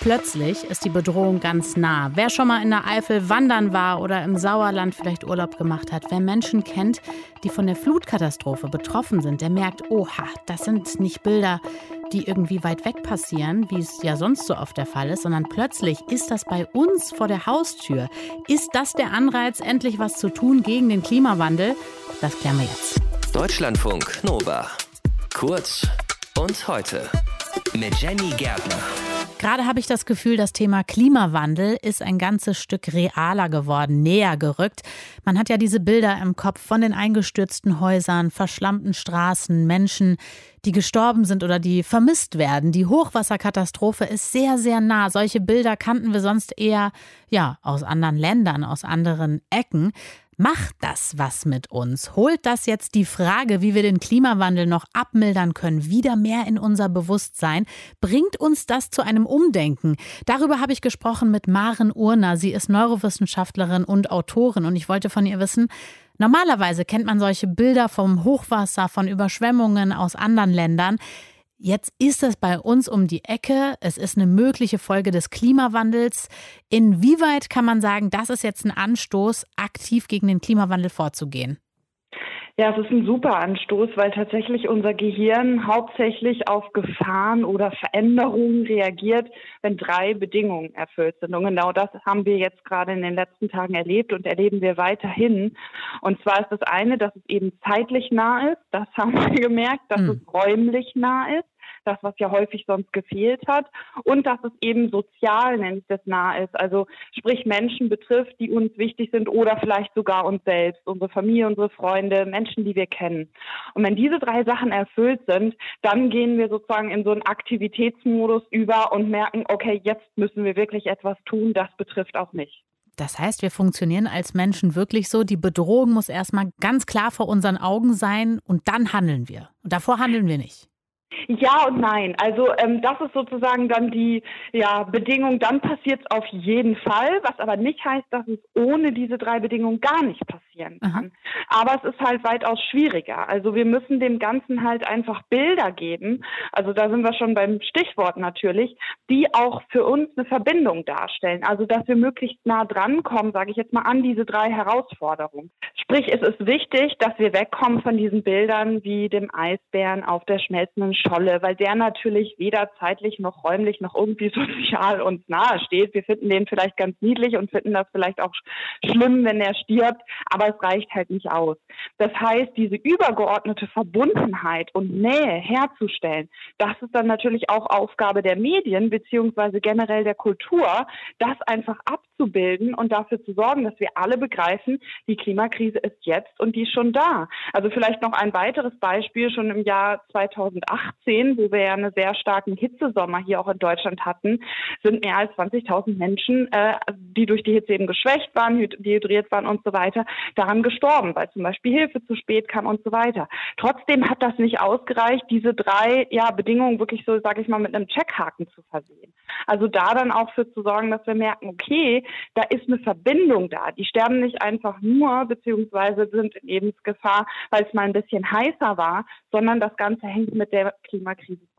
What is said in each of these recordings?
Plötzlich ist die Bedrohung ganz nah. Wer schon mal in der Eifel wandern war oder im Sauerland vielleicht Urlaub gemacht hat, wer Menschen kennt, die von der Flutkatastrophe betroffen sind, der merkt, oha, das sind nicht Bilder, die irgendwie weit weg passieren, wie es ja sonst so oft der Fall ist, sondern plötzlich ist das bei uns vor der Haustür. Ist das der Anreiz, endlich was zu tun gegen den Klimawandel? Das klären wir jetzt. Deutschlandfunk Nova. Kurz und heute mit Jenny Gärtner. Gerade habe ich das Gefühl, das Thema Klimawandel ist ein ganzes Stück realer geworden, näher gerückt. Man hat ja diese Bilder im Kopf von den eingestürzten Häusern, verschlammten Straßen, Menschen, die gestorben sind oder die vermisst werden. Die Hochwasserkatastrophe ist sehr, sehr nah. Solche Bilder kannten wir sonst eher ja, aus anderen Ländern, aus anderen Ecken. Macht das was mit uns? Holt das jetzt die Frage, wie wir den Klimawandel noch abmildern können, wieder mehr in unser Bewusstsein? Bringt uns das zu einem Umdenken? Darüber habe ich gesprochen mit Maren Urner. Sie ist Neurowissenschaftlerin und Autorin und ich wollte von ihr wissen, normalerweise kennt man solche Bilder vom Hochwasser, von Überschwemmungen aus anderen Ländern. Jetzt ist es bei uns um die Ecke. Es ist eine mögliche Folge des Klimawandels. Inwieweit kann man sagen, das ist jetzt ein Anstoß, aktiv gegen den Klimawandel vorzugehen? Ja, es ist ein super Anstoß, weil tatsächlich unser Gehirn hauptsächlich auf Gefahren oder Veränderungen reagiert, wenn drei Bedingungen erfüllt sind. Und genau das haben wir jetzt gerade in den letzten Tagen erlebt und erleben wir weiterhin. Und zwar ist das eine, dass es eben zeitlich nah ist. Das haben wir gemerkt, dass mhm. es räumlich nah ist das, was ja häufig sonst gefehlt hat. Und dass es eben sozial, nenne ich das, nah ist. Also sprich Menschen betrifft, die uns wichtig sind oder vielleicht sogar uns selbst, unsere Familie, unsere Freunde, Menschen, die wir kennen. Und wenn diese drei Sachen erfüllt sind, dann gehen wir sozusagen in so einen Aktivitätsmodus über und merken, okay, jetzt müssen wir wirklich etwas tun, das betrifft auch mich. Das heißt, wir funktionieren als Menschen wirklich so, die Bedrohung muss erstmal ganz klar vor unseren Augen sein und dann handeln wir. Und davor handeln wir nicht. Ja und nein. Also ähm, das ist sozusagen dann die ja, Bedingung, dann passiert es auf jeden Fall, was aber nicht heißt, dass es ohne diese drei Bedingungen gar nicht passieren kann. Mhm. Aber es ist halt weitaus schwieriger. Also wir müssen dem Ganzen halt einfach Bilder geben. Also da sind wir schon beim Stichwort natürlich, die auch für uns eine Verbindung darstellen. Also dass wir möglichst nah drankommen, sage ich jetzt mal, an diese drei Herausforderungen. Sprich, es ist wichtig, dass wir wegkommen von diesen Bildern wie dem Eisbären auf der schmelzenden Scholle, weil der natürlich weder zeitlich noch räumlich noch irgendwie sozial uns nahe steht. Wir finden den vielleicht ganz niedlich und finden das vielleicht auch schlimm, wenn er stirbt, aber es reicht halt nicht aus. Das heißt, diese übergeordnete Verbundenheit und Nähe herzustellen, das ist dann natürlich auch Aufgabe der Medien beziehungsweise generell der Kultur, das einfach abzubilden und dafür zu sorgen, dass wir alle begreifen, die Klimakrise ist jetzt und die ist schon da. Also vielleicht noch ein weiteres Beispiel schon im Jahr 2008 2018, wo wir ja einen sehr starken Hitzesommer hier auch in Deutschland hatten, sind mehr als 20.000 Menschen, äh, die durch die Hitze eben geschwächt waren, dehydriert waren und so weiter, daran gestorben, weil zum Beispiel Hilfe zu spät kam und so weiter. Trotzdem hat das nicht ausgereicht, diese drei ja, Bedingungen wirklich so, sage ich mal, mit einem Checkhaken zu versehen. Also da dann auch für zu sorgen, dass wir merken, okay, da ist eine Verbindung da. Die sterben nicht einfach nur, beziehungsweise sind in Lebensgefahr, weil es mal ein bisschen heißer war, sondern das Ganze hängt mit der Klimakrise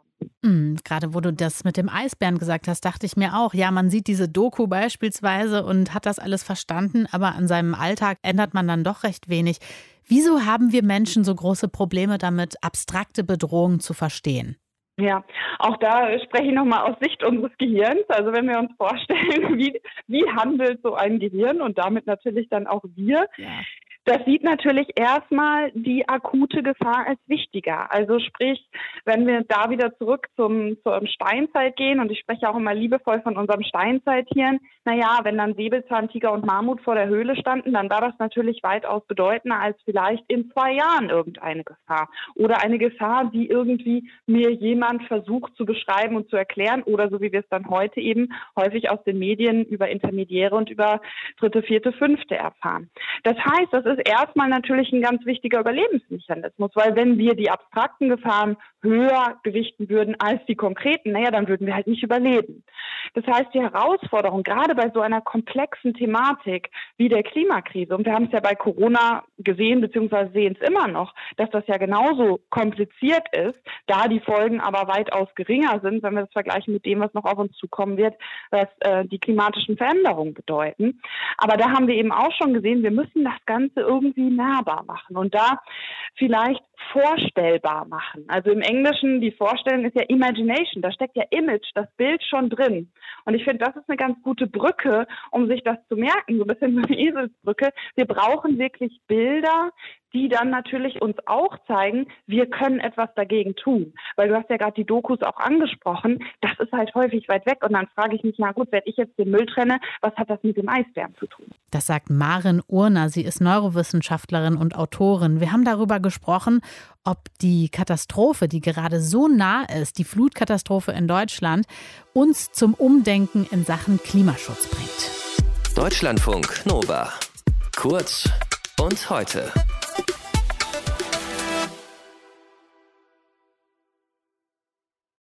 Mhm, gerade wo du das mit dem Eisbären gesagt hast, dachte ich mir auch, ja, man sieht diese Doku beispielsweise und hat das alles verstanden, aber an seinem Alltag ändert man dann doch recht wenig. Wieso haben wir Menschen so große Probleme damit, abstrakte Bedrohungen zu verstehen? Ja, auch da spreche ich nochmal aus Sicht unseres Gehirns. Also wenn wir uns vorstellen, wie, wie handelt so ein Gehirn und damit natürlich dann auch wir, ja. Das sieht natürlich erstmal die akute Gefahr als wichtiger. Also sprich, wenn wir da wieder zurück zum, zur Steinzeit gehen, und ich spreche auch immer liebevoll von unserem Steinzeithirn, naja, wenn dann Säbelzahntiger und Mammut vor der Höhle standen, dann war das natürlich weitaus bedeutender als vielleicht in zwei Jahren irgendeine Gefahr. Oder eine Gefahr, die irgendwie mir jemand versucht zu beschreiben und zu erklären, oder so wie wir es dann heute eben häufig aus den Medien über Intermediäre und über dritte, vierte, fünfte erfahren. Das heißt, das ist erstmal natürlich ein ganz wichtiger Überlebensmechanismus, weil wenn wir die abstrakten Gefahren höher gewichten würden als die konkreten, naja, dann würden wir halt nicht überleben. Das heißt, die Herausforderung, gerade bei so einer komplexen Thematik wie der Klimakrise, und wir haben es ja bei Corona gesehen, beziehungsweise sehen es immer noch, dass das ja genauso kompliziert ist, da die Folgen aber weitaus geringer sind, wenn wir das vergleichen mit dem, was noch auf uns zukommen wird, was äh, die klimatischen Veränderungen bedeuten. Aber da haben wir eben auch schon gesehen, wir müssen das Ganze irgendwie nahbar machen und da vielleicht vorstellbar machen. Also im Englischen, die Vorstellung ist ja Imagination, da steckt ja Image, das Bild schon drin. Und ich finde, das ist eine ganz gute Brücke, um sich das zu merken, so ein bisschen so eine Eselsbrücke. Wir brauchen wirklich Bilder, die dann natürlich uns auch zeigen, wir können etwas dagegen tun. Weil du hast ja gerade die Dokus auch angesprochen, das ist halt häufig weit weg. Und dann frage ich mich, na gut, wenn ich jetzt den Müll trenne, was hat das mit dem Eisbären zu tun? Das sagt Maren Urner. Sie ist Neurowissenschaftlerin und Autorin. Wir haben darüber gesprochen, ob die Katastrophe, die gerade so nah ist, die Flutkatastrophe in Deutschland, uns zum Umdenken in Sachen Klimaschutz bringt. Deutschlandfunk Nova. Kurz und heute.